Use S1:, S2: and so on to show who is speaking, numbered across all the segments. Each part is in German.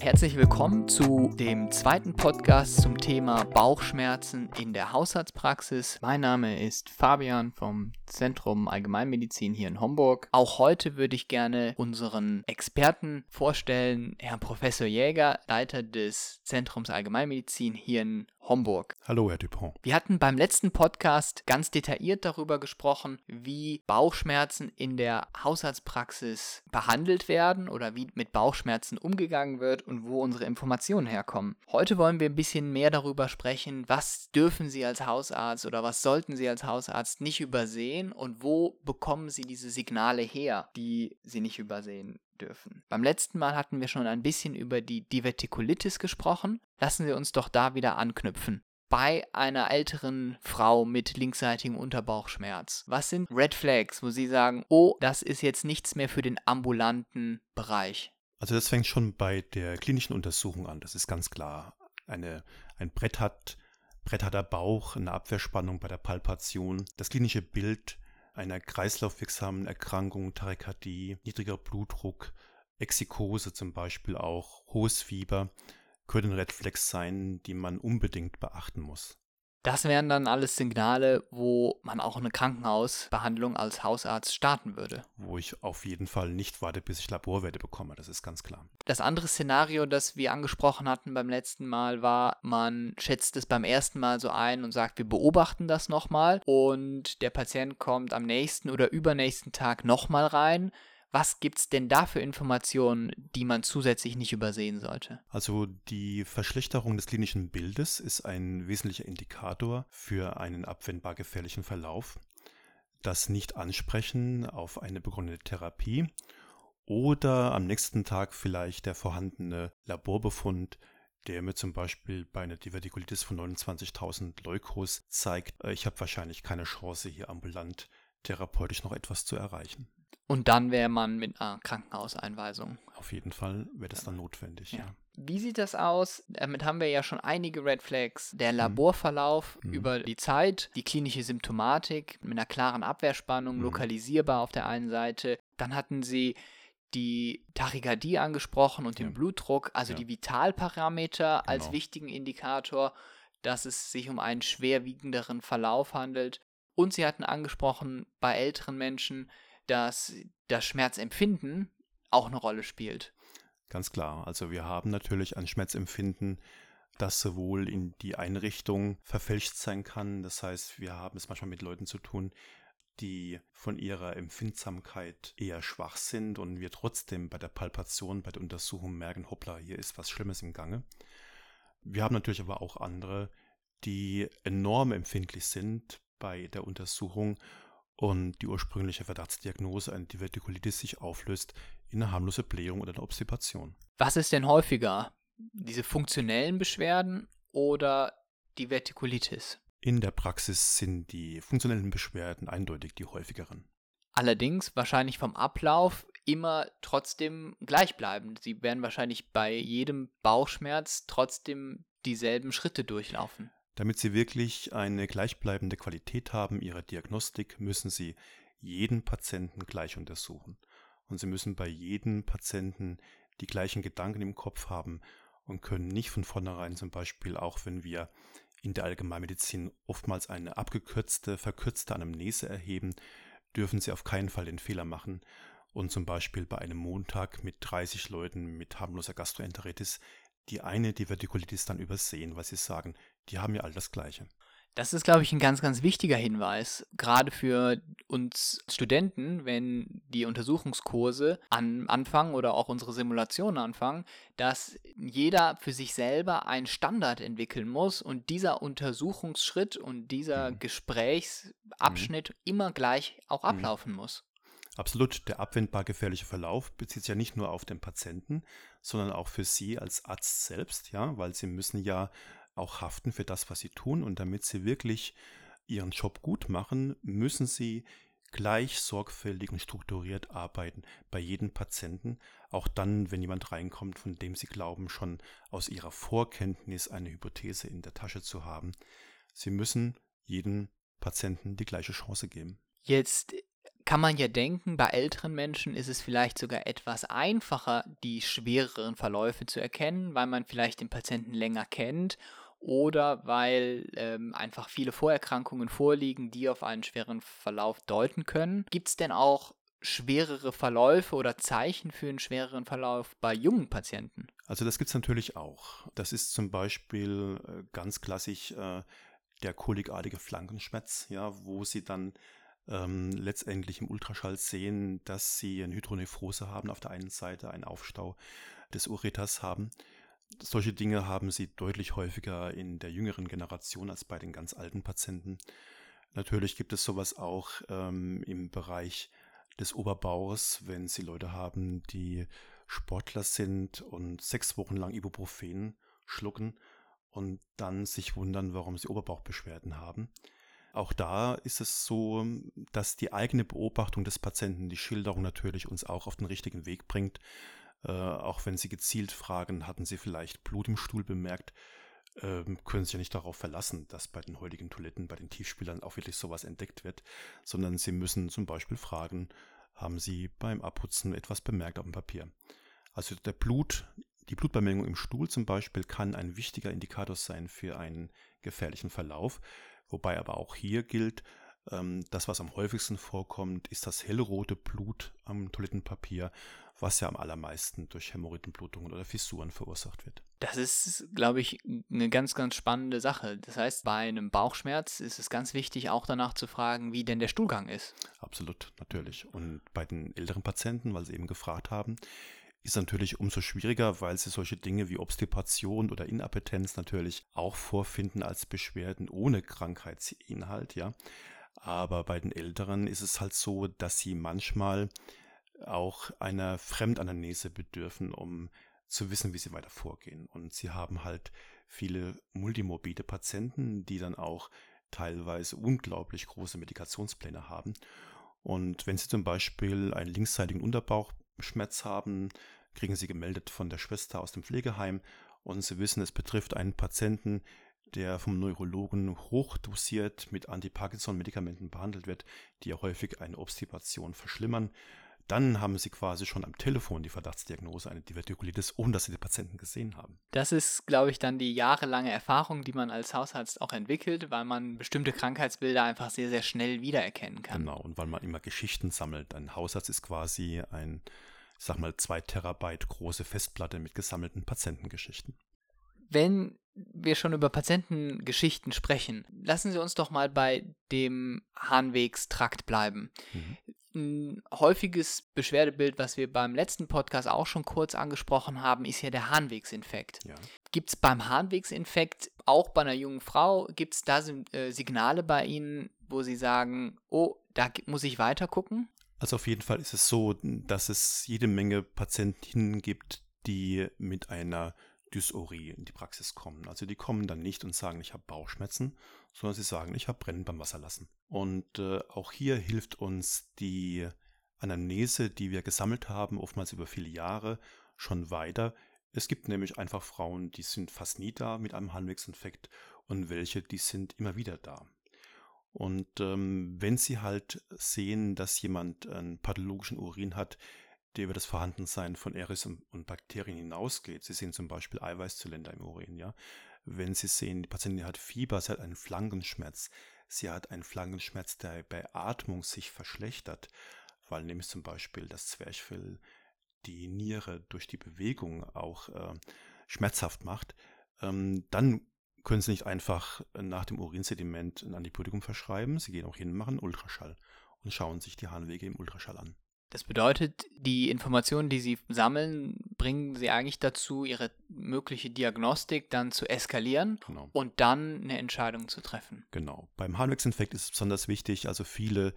S1: Herzlich willkommen zu dem zweiten Podcast zum Thema Bauchschmerzen in der Hausarztpraxis. Mein Name ist Fabian vom Zentrum Allgemeinmedizin hier in Homburg. Auch heute würde ich gerne unseren Experten vorstellen, Herrn Professor Jäger, Leiter des Zentrums Allgemeinmedizin hier in Homburg.
S2: Hallo, Herr Dupont.
S1: Wir hatten beim letzten Podcast ganz detailliert darüber gesprochen, wie Bauchschmerzen in der Hausarztpraxis behandelt werden oder wie mit Bauchschmerzen umgegangen wird und wo unsere Informationen herkommen. Heute wollen wir ein bisschen mehr darüber sprechen, was dürfen Sie als Hausarzt oder was sollten Sie als Hausarzt nicht übersehen und wo bekommen Sie diese Signale her, die Sie nicht übersehen dürfen. Beim letzten Mal hatten wir schon ein bisschen über die Divertikulitis gesprochen. Lassen Sie uns doch da wieder anknüpfen. Bei einer älteren Frau mit linksseitigem Unterbauchschmerz, was sind Red Flags, wo Sie sagen, oh, das ist jetzt nichts mehr für den ambulanten Bereich?
S2: Also das fängt schon bei der klinischen Untersuchung an, das ist ganz klar. Eine, ein Brett hat, Brett hat der Bauch, eine Abwehrspannung bei der Palpation. Das klinische Bild einer kreislaufwirksamen Erkrankung, Tachykardie, niedriger Blutdruck, Exikose zum Beispiel auch, hohes Fieber, können Red sein, die man unbedingt beachten muss.
S1: Das wären dann alles Signale, wo man auch eine Krankenhausbehandlung als Hausarzt starten würde.
S2: Wo ich auf jeden Fall nicht warte, bis ich Laborwerte bekomme, das ist ganz klar.
S1: Das andere Szenario, das wir angesprochen hatten beim letzten Mal, war, man schätzt es beim ersten Mal so ein und sagt, wir beobachten das nochmal und der Patient kommt am nächsten oder übernächsten Tag nochmal rein was gibt es denn da für Informationen, die man zusätzlich nicht übersehen sollte?
S2: Also die Verschlechterung des klinischen Bildes ist ein wesentlicher Indikator für einen abwendbar gefährlichen Verlauf. Das Nicht-Ansprechen auf eine begonnene Therapie oder am nächsten Tag vielleicht der vorhandene Laborbefund, der mir zum Beispiel bei einer Divertikulitis von 29.000 Leukos zeigt, äh, ich habe wahrscheinlich keine Chance, hier ambulant therapeutisch noch etwas zu erreichen.
S1: Und dann wäre man mit einer Krankenhauseinweisung.
S2: Auf jeden Fall wäre das dann notwendig, ja. ja.
S1: Wie sieht das aus? Damit haben wir ja schon einige Red Flags. Der mhm. Laborverlauf mhm. über die Zeit, die klinische Symptomatik mit einer klaren Abwehrspannung, mhm. lokalisierbar auf der einen Seite. Dann hatten sie die Tachykardie angesprochen und den ja. Blutdruck, also ja. die Vitalparameter genau. als wichtigen Indikator, dass es sich um einen schwerwiegenderen Verlauf handelt. Und sie hatten angesprochen, bei älteren Menschen dass das Schmerzempfinden auch eine Rolle spielt.
S2: Ganz klar. Also wir haben natürlich ein Schmerzempfinden, das sowohl in die eine Richtung verfälscht sein kann. Das heißt, wir haben es manchmal mit Leuten zu tun, die von ihrer Empfindsamkeit eher schwach sind und wir trotzdem bei der Palpation, bei der Untersuchung merken, hoppla, hier ist was Schlimmes im Gange. Wir haben natürlich aber auch andere, die enorm empfindlich sind bei der Untersuchung und die ursprüngliche Verdachtsdiagnose eine Divertikulitis sich auflöst in eine harmlose Blähung oder eine Obstipation.
S1: Was ist denn häufiger? Diese funktionellen Beschwerden oder die Vertikulitis?
S2: In der Praxis sind die funktionellen Beschwerden eindeutig die häufigeren.
S1: Allerdings wahrscheinlich vom Ablauf immer trotzdem gleichbleibend. Sie werden wahrscheinlich bei jedem Bauchschmerz trotzdem dieselben Schritte durchlaufen.
S2: Damit Sie wirklich eine gleichbleibende Qualität haben Ihrer Diagnostik, müssen Sie jeden Patienten gleich untersuchen. Und Sie müssen bei jedem Patienten die gleichen Gedanken im Kopf haben und können nicht von vornherein zum Beispiel, auch wenn wir in der Allgemeinmedizin oftmals eine abgekürzte, verkürzte Anamnese erheben, dürfen Sie auf keinen Fall den Fehler machen und zum Beispiel bei einem Montag mit 30 Leuten mit harmloser Gastroenteritis die eine Divertikulitis dann übersehen, weil sie sagen, die haben ja all das Gleiche.
S1: Das ist, glaube ich, ein ganz, ganz wichtiger Hinweis, gerade für uns Studenten, wenn die Untersuchungskurse an, anfangen oder auch unsere Simulationen anfangen, dass jeder für sich selber einen Standard entwickeln muss und dieser Untersuchungsschritt und dieser mhm. Gesprächsabschnitt mhm. immer gleich auch mhm. ablaufen mhm. muss.
S2: Absolut, der abwendbar gefährliche Verlauf bezieht sich ja nicht nur auf den Patienten, sondern auch für Sie als Arzt selbst, ja, weil Sie müssen ja auch haften für das, was Sie tun und damit Sie wirklich Ihren Job gut machen, müssen Sie gleich sorgfältig und strukturiert arbeiten bei jedem Patienten, auch dann, wenn jemand reinkommt, von dem Sie glauben, schon aus Ihrer Vorkenntnis eine Hypothese in der Tasche zu haben. Sie müssen jedem Patienten die gleiche Chance geben.
S1: Jetzt kann man ja denken, bei älteren Menschen ist es vielleicht sogar etwas einfacher, die schwereren Verläufe zu erkennen, weil man vielleicht den Patienten länger kennt oder weil ähm, einfach viele Vorerkrankungen vorliegen, die auf einen schweren Verlauf deuten können. Gibt es denn auch schwerere Verläufe oder Zeichen für einen schwereren Verlauf bei jungen Patienten?
S2: Also das gibt es natürlich auch. Das ist zum Beispiel äh, ganz klassisch äh, der kolikartige Flankenschmerz, ja, wo sie dann ähm, letztendlich im Ultraschall sehen, dass sie eine Hydronephrose haben auf der einen Seite, einen Aufstau des Ureters haben. Solche Dinge haben sie deutlich häufiger in der jüngeren Generation als bei den ganz alten Patienten. Natürlich gibt es sowas auch ähm, im Bereich des Oberbaues, wenn sie Leute haben, die Sportler sind und sechs Wochen lang Ibuprofen schlucken und dann sich wundern, warum sie Oberbauchbeschwerden haben. Auch da ist es so, dass die eigene Beobachtung des Patienten, die Schilderung natürlich uns auch auf den richtigen Weg bringt. Äh, auch wenn Sie gezielt fragen, hatten Sie vielleicht Blut im Stuhl bemerkt, äh, können Sie ja nicht darauf verlassen, dass bei den heutigen Toiletten, bei den Tiefspielern auch wirklich sowas entdeckt wird, sondern Sie müssen zum Beispiel fragen, haben Sie beim Abputzen etwas bemerkt auf dem Papier? Also der Blut, die Blutbemengung im Stuhl zum Beispiel kann ein wichtiger Indikator sein für einen gefährlichen Verlauf. Wobei aber auch hier gilt, das, was am häufigsten vorkommt, ist das hellrote Blut am Toilettenpapier, was ja am allermeisten durch Hämorrhoidenblutungen oder Fissuren verursacht wird.
S1: Das ist, glaube ich, eine ganz, ganz spannende Sache. Das heißt, bei einem Bauchschmerz ist es ganz wichtig, auch danach zu fragen, wie denn der Stuhlgang ist.
S2: Absolut, natürlich. Und bei den älteren Patienten, weil sie eben gefragt haben, ist natürlich umso schwieriger, weil sie solche Dinge wie Obstipation oder Inappetenz natürlich auch vorfinden als Beschwerden ohne Krankheitsinhalt, ja. Aber bei den Älteren ist es halt so, dass sie manchmal auch einer Fremdanamnese bedürfen, um zu wissen, wie sie weiter vorgehen. Und sie haben halt viele multimorbide Patienten, die dann auch teilweise unglaublich große Medikationspläne haben. Und wenn sie zum Beispiel einen linksseitigen Unterbauchschmerz haben, kriegen sie gemeldet von der Schwester aus dem Pflegeheim und sie wissen, es betrifft einen Patienten, der vom Neurologen hochdosiert mit Anti-Parkinson-Medikamenten behandelt wird, die ja häufig eine Obstipation verschlimmern. Dann haben sie quasi schon am Telefon die Verdachtsdiagnose, eine Divertikulitis, ohne dass sie die Patienten gesehen haben.
S1: Das ist, glaube ich, dann die jahrelange Erfahrung, die man als Hausarzt auch entwickelt, weil man bestimmte Krankheitsbilder einfach sehr, sehr schnell wiedererkennen kann.
S2: Genau, und weil man immer Geschichten sammelt. Ein Hausarzt ist quasi ein ich sag mal, zwei Terabyte große Festplatte mit gesammelten Patientengeschichten.
S1: Wenn wir schon über Patientengeschichten sprechen, lassen Sie uns doch mal bei dem Harnwegstrakt bleiben. Mhm. Ein häufiges Beschwerdebild, was wir beim letzten Podcast auch schon kurz angesprochen haben, ist ja der Harnwegsinfekt. Ja. Gibt es beim Harnwegsinfekt auch bei einer jungen Frau, gibt es da äh, Signale bei Ihnen, wo Sie sagen, oh, da muss ich weiter gucken?
S2: Also auf jeden Fall ist es so, dass es jede Menge Patientinnen gibt, die mit einer Dysurie in die Praxis kommen. Also die kommen dann nicht und sagen, ich habe Bauchschmerzen, sondern sie sagen, ich habe Brennen beim Wasserlassen. Und äh, auch hier hilft uns die Anamnese, die wir gesammelt haben, oftmals über viele Jahre, schon weiter. Es gibt nämlich einfach Frauen, die sind fast nie da mit einem Harnwegsinfekt und welche, die sind immer wieder da. Und ähm, wenn Sie halt sehen, dass jemand einen pathologischen Urin hat, der über das Vorhandensein von Eris und Bakterien hinausgeht, Sie sehen zum Beispiel Eiweißzylinder im Urin, ja. Wenn Sie sehen, die Patientin hat Fieber, sie hat einen Flankenschmerz, sie hat einen Flankenschmerz, der bei Atmung sich verschlechtert, weil nämlich zum Beispiel das Zwerchfell die Niere durch die Bewegung auch äh, schmerzhaft macht, ähm, dann können Sie nicht einfach nach dem Urinsediment ein Antibiotikum verschreiben. Sie gehen auch hin, machen Ultraschall und schauen sich die Harnwege im Ultraschall an.
S1: Das bedeutet, die Informationen, die Sie sammeln, bringen Sie eigentlich dazu, Ihre mögliche Diagnostik dann zu eskalieren genau. und dann eine Entscheidung zu treffen.
S2: Genau. Beim Harnwegsinfekt ist es besonders wichtig, also viele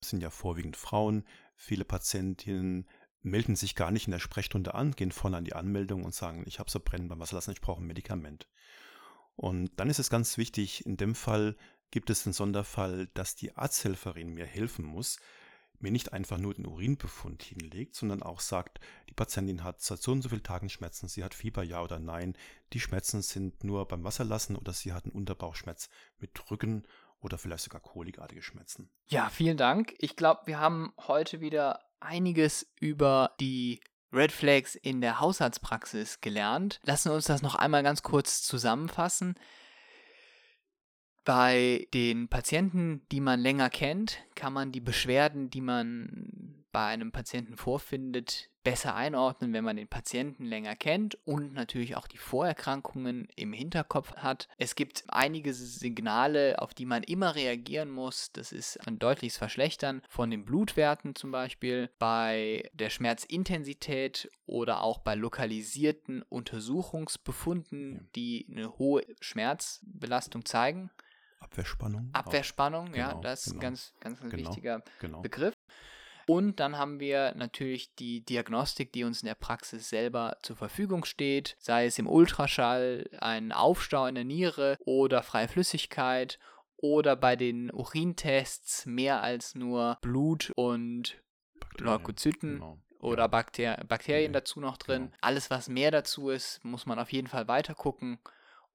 S2: sind ja vorwiegend Frauen, viele Patientinnen melden sich gar nicht in der Sprechstunde an, gehen vorne an die Anmeldung und sagen, ich habe so Brennen beim Wasserlassen, ich brauche ein Medikament. Und dann ist es ganz wichtig, in dem Fall gibt es den Sonderfall, dass die Arzthelferin mir helfen muss, mir nicht einfach nur den Urinbefund hinlegt, sondern auch sagt, die Patientin hat seit so und so vielen Tagen Schmerzen, sie hat Fieber, ja oder nein, die Schmerzen sind nur beim Wasserlassen oder sie hat einen Unterbauchschmerz mit Rücken oder vielleicht sogar kolikartige Schmerzen.
S1: Ja, vielen Dank. Ich glaube, wir haben heute wieder einiges über die Red Flags in der Haushaltspraxis gelernt. Lassen wir uns das noch einmal ganz kurz zusammenfassen. Bei den Patienten, die man länger kennt, kann man die Beschwerden, die man bei einem Patienten vorfindet, besser einordnen, wenn man den Patienten länger kennt und natürlich auch die Vorerkrankungen im Hinterkopf hat. Es gibt einige Signale, auf die man immer reagieren muss. Das ist ein deutliches Verschlechtern von den Blutwerten zum Beispiel, bei der Schmerzintensität oder auch bei lokalisierten Untersuchungsbefunden, die eine hohe Schmerzbelastung zeigen.
S2: Abwehrspannung.
S1: Abwehrspannung, auch. ja, genau, das ist ein genau, ganz, ganz, ganz
S2: genau,
S1: wichtiger
S2: genau.
S1: Begriff. Und dann haben wir natürlich die Diagnostik, die uns in der Praxis selber zur Verfügung steht, sei es im Ultraschall ein Aufstau in der Niere oder freie Flüssigkeit oder bei den Urintests mehr als nur Blut und Bakterien, Leukozyten. Genau oder Bakter Bakterien okay. dazu noch drin. Genau. Alles, was mehr dazu ist, muss man auf jeden Fall weiter gucken.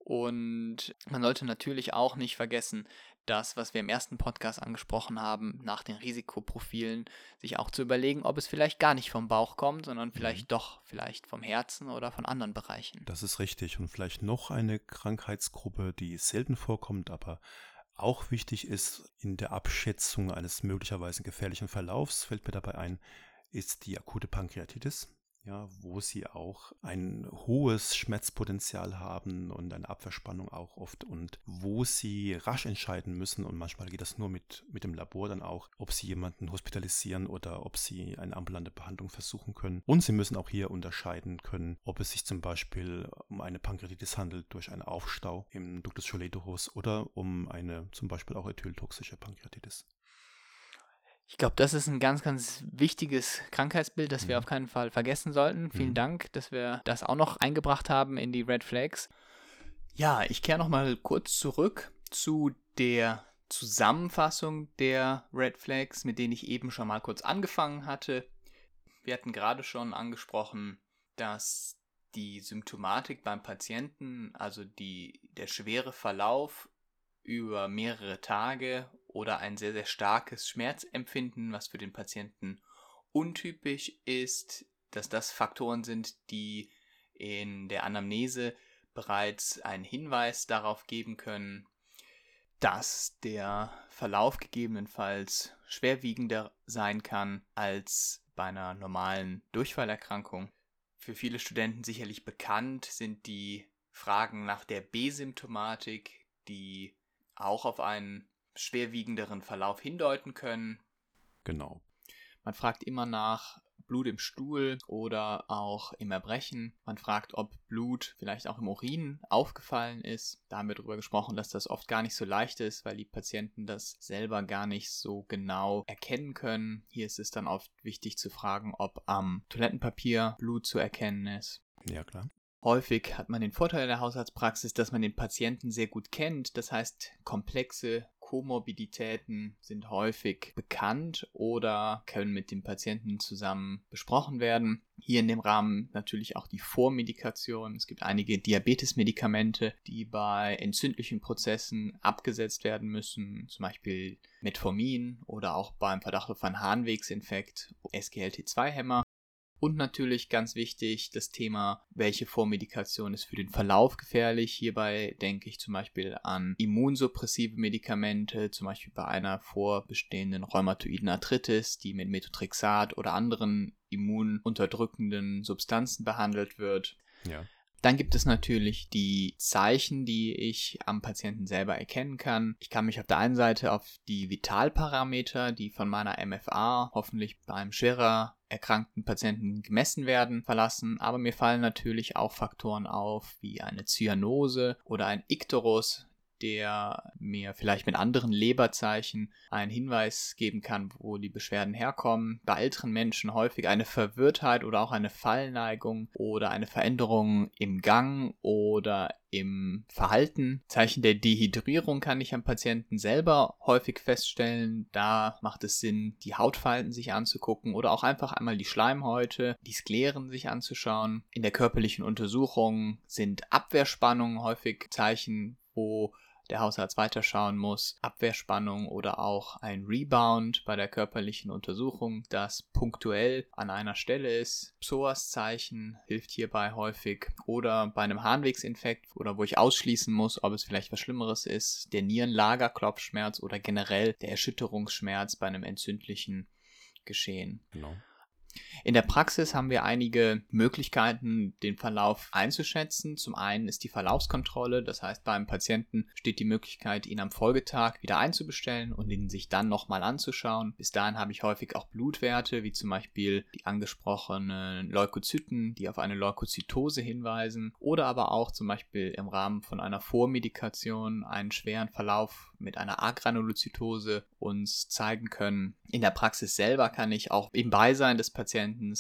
S1: Und man sollte natürlich auch nicht vergessen, das, was wir im ersten Podcast angesprochen haben, nach den Risikoprofilen, sich auch zu überlegen, ob es vielleicht gar nicht vom Bauch kommt, sondern vielleicht mhm. doch vielleicht vom Herzen oder von anderen Bereichen.
S2: Das ist richtig. Und vielleicht noch eine Krankheitsgruppe, die selten vorkommt, aber auch wichtig ist in der Abschätzung eines möglicherweise gefährlichen Verlaufs, fällt mir dabei ein, ist die akute Pankreatitis ja, wo sie auch ein hohes Schmerzpotenzial haben und eine Abverspannung auch oft und wo sie rasch entscheiden müssen und manchmal geht das nur mit, mit dem Labor dann auch, ob sie jemanden hospitalisieren oder ob sie eine ambulante Behandlung versuchen können. Und sie müssen auch hier unterscheiden können, ob es sich zum Beispiel um eine Pankreatitis handelt durch einen Aufstau im Ductus choledorus oder um eine zum Beispiel auch ethyltoxische Pankreatitis.
S1: Ich glaube, das ist ein ganz, ganz wichtiges Krankheitsbild, das mhm. wir auf keinen Fall vergessen sollten. Vielen mhm. Dank, dass wir das auch noch eingebracht haben in die Red Flags. Ja, ich kehre noch mal kurz zurück zu der Zusammenfassung der Red Flags, mit denen ich eben schon mal kurz angefangen hatte. Wir hatten gerade schon angesprochen, dass die Symptomatik beim Patienten, also die, der schwere Verlauf über mehrere Tage oder ein sehr, sehr starkes Schmerzempfinden, was für den Patienten untypisch ist, dass das Faktoren sind, die in der Anamnese bereits einen Hinweis darauf geben können, dass der Verlauf gegebenenfalls schwerwiegender sein kann als bei einer normalen Durchfallerkrankung. Für viele Studenten sicherlich bekannt sind die Fragen nach der B-Symptomatik, die auch auf einen schwerwiegenderen Verlauf hindeuten können.
S2: Genau.
S1: Man fragt immer nach Blut im Stuhl oder auch im Erbrechen. Man fragt, ob Blut vielleicht auch im Urin aufgefallen ist. Da haben wir darüber gesprochen, dass das oft gar nicht so leicht ist, weil die Patienten das selber gar nicht so genau erkennen können. Hier ist es dann oft wichtig zu fragen, ob am Toilettenpapier Blut zu erkennen ist.
S2: Ja, klar.
S1: Häufig hat man den Vorteil in der Haushaltspraxis, dass man den Patienten sehr gut kennt. Das heißt, komplexe Komorbiditäten sind häufig bekannt oder können mit dem Patienten zusammen besprochen werden. Hier in dem Rahmen natürlich auch die Vormedikation. Es gibt einige Diabetesmedikamente, die bei entzündlichen Prozessen abgesetzt werden müssen, zum Beispiel Metformin oder auch beim Verdacht auf einen Harnwegsinfekt SGLT2-Hämmer. Und natürlich ganz wichtig das Thema, welche Vormedikation ist für den Verlauf gefährlich. Hierbei denke ich zum Beispiel an immunsuppressive Medikamente, zum Beispiel bei einer vorbestehenden rheumatoiden Arthritis, die mit Methotrexat oder anderen immununterdrückenden Substanzen behandelt wird.
S2: Ja.
S1: Dann gibt es natürlich die Zeichen, die ich am Patienten selber erkennen kann. Ich kann mich auf der einen Seite auf die Vitalparameter, die von meiner MFA hoffentlich bei einem schwerer erkrankten Patienten gemessen werden, verlassen, aber mir fallen natürlich auch Faktoren auf, wie eine Zyanose oder ein Ikterus, der mir vielleicht mit anderen Leberzeichen einen Hinweis geben kann, wo die Beschwerden herkommen. Bei älteren Menschen häufig eine Verwirrtheit oder auch eine Fallneigung oder eine Veränderung im Gang oder im Verhalten. Zeichen der Dehydrierung kann ich am Patienten selber häufig feststellen. Da macht es Sinn, die Hautfalten sich anzugucken oder auch einfach einmal die Schleimhäute, die Skleren sich anzuschauen. In der körperlichen Untersuchung sind Abwehrspannungen häufig Zeichen, wo der Hausarzt weiterschauen muss, Abwehrspannung oder auch ein Rebound bei der körperlichen Untersuchung, das punktuell an einer Stelle ist. Psoas-Zeichen hilft hierbei häufig oder bei einem Harnwegsinfekt oder wo ich ausschließen muss, ob es vielleicht was Schlimmeres ist, der Nierenlagerklopfschmerz oder generell der Erschütterungsschmerz bei einem entzündlichen Geschehen. Genau. In der Praxis haben wir einige Möglichkeiten, den Verlauf einzuschätzen. Zum einen ist die Verlaufskontrolle, das heißt, beim Patienten steht die Möglichkeit, ihn am Folgetag wieder einzubestellen und ihn sich dann nochmal anzuschauen. Bis dahin habe ich häufig auch Blutwerte, wie zum Beispiel die angesprochenen Leukozyten, die auf eine Leukozytose hinweisen, oder aber auch zum Beispiel im Rahmen von einer Vormedikation einen schweren Verlauf mit einer Agranulozytose uns zeigen können. In der Praxis selber kann ich auch im Beisein des Patienten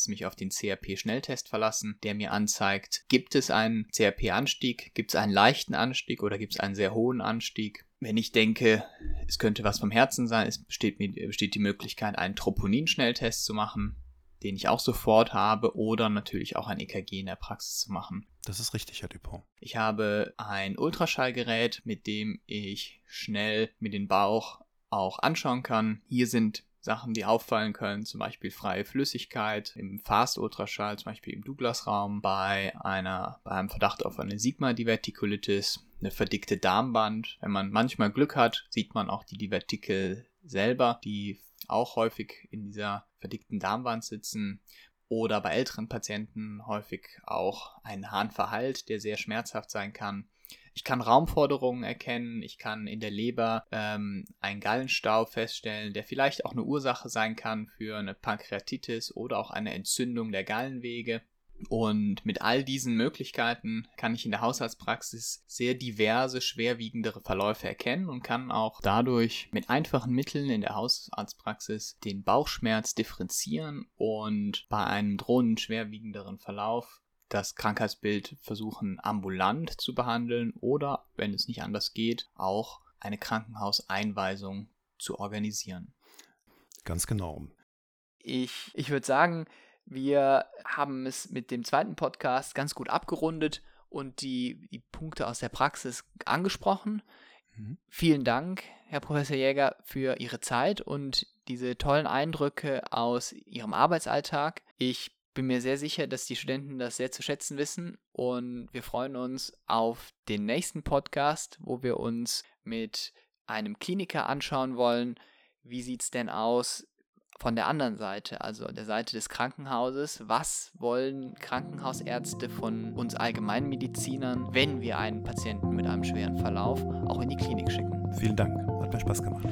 S1: mich auf den CRP-Schnelltest verlassen, der mir anzeigt, gibt es einen CRP-Anstieg, gibt es einen leichten Anstieg oder gibt es einen sehr hohen Anstieg. Wenn ich denke, es könnte was vom Herzen sein, es besteht, besteht die Möglichkeit, einen Troponin-Schnelltest zu machen den ich auch sofort habe, oder natürlich auch ein EKG in der Praxis zu machen.
S2: Das ist richtig, Herr Dupont.
S1: Ich habe ein Ultraschallgerät, mit dem ich schnell mir den Bauch auch anschauen kann. Hier sind Sachen, die auffallen können, zum Beispiel freie Flüssigkeit im Fast-Ultraschall, zum Beispiel im Douglas-Raum, bei bei einem Verdacht auf eine Sigma-Divertikulitis, eine verdickte Darmband. Wenn man manchmal Glück hat, sieht man auch die Divertikel selber, die auch häufig in dieser verdickten Darmwand sitzen oder bei älteren Patienten häufig auch ein Harnverhalt, der sehr schmerzhaft sein kann. Ich kann Raumforderungen erkennen, ich kann in der Leber ähm, einen Gallenstau feststellen, der vielleicht auch eine Ursache sein kann für eine Pankreatitis oder auch eine Entzündung der Gallenwege. Und mit all diesen Möglichkeiten kann ich in der Haushaltspraxis sehr diverse, schwerwiegendere Verläufe erkennen und kann auch dadurch mit einfachen Mitteln in der Hausarztpraxis den Bauchschmerz differenzieren und bei einem drohenden schwerwiegenderen Verlauf das Krankheitsbild versuchen ambulant zu behandeln oder, wenn es nicht anders geht, auch eine Krankenhauseinweisung zu organisieren.
S2: Ganz genau.
S1: Ich, ich würde sagen, wir haben es mit dem zweiten Podcast ganz gut abgerundet und die, die Punkte aus der Praxis angesprochen. Mhm. Vielen Dank, Herr Professor Jäger, für Ihre Zeit und diese tollen Eindrücke aus Ihrem Arbeitsalltag. Ich bin mir sehr sicher, dass die Studenten das sehr zu schätzen wissen und wir freuen uns auf den nächsten Podcast, wo wir uns mit einem Kliniker anschauen wollen, wie sieht es denn aus von der anderen Seite, also der Seite des Krankenhauses, was wollen Krankenhausärzte von uns Allgemeinmedizinern, wenn wir einen Patienten mit einem schweren Verlauf auch in die Klinik schicken?
S2: Vielen Dank, hat mir Spaß gemacht.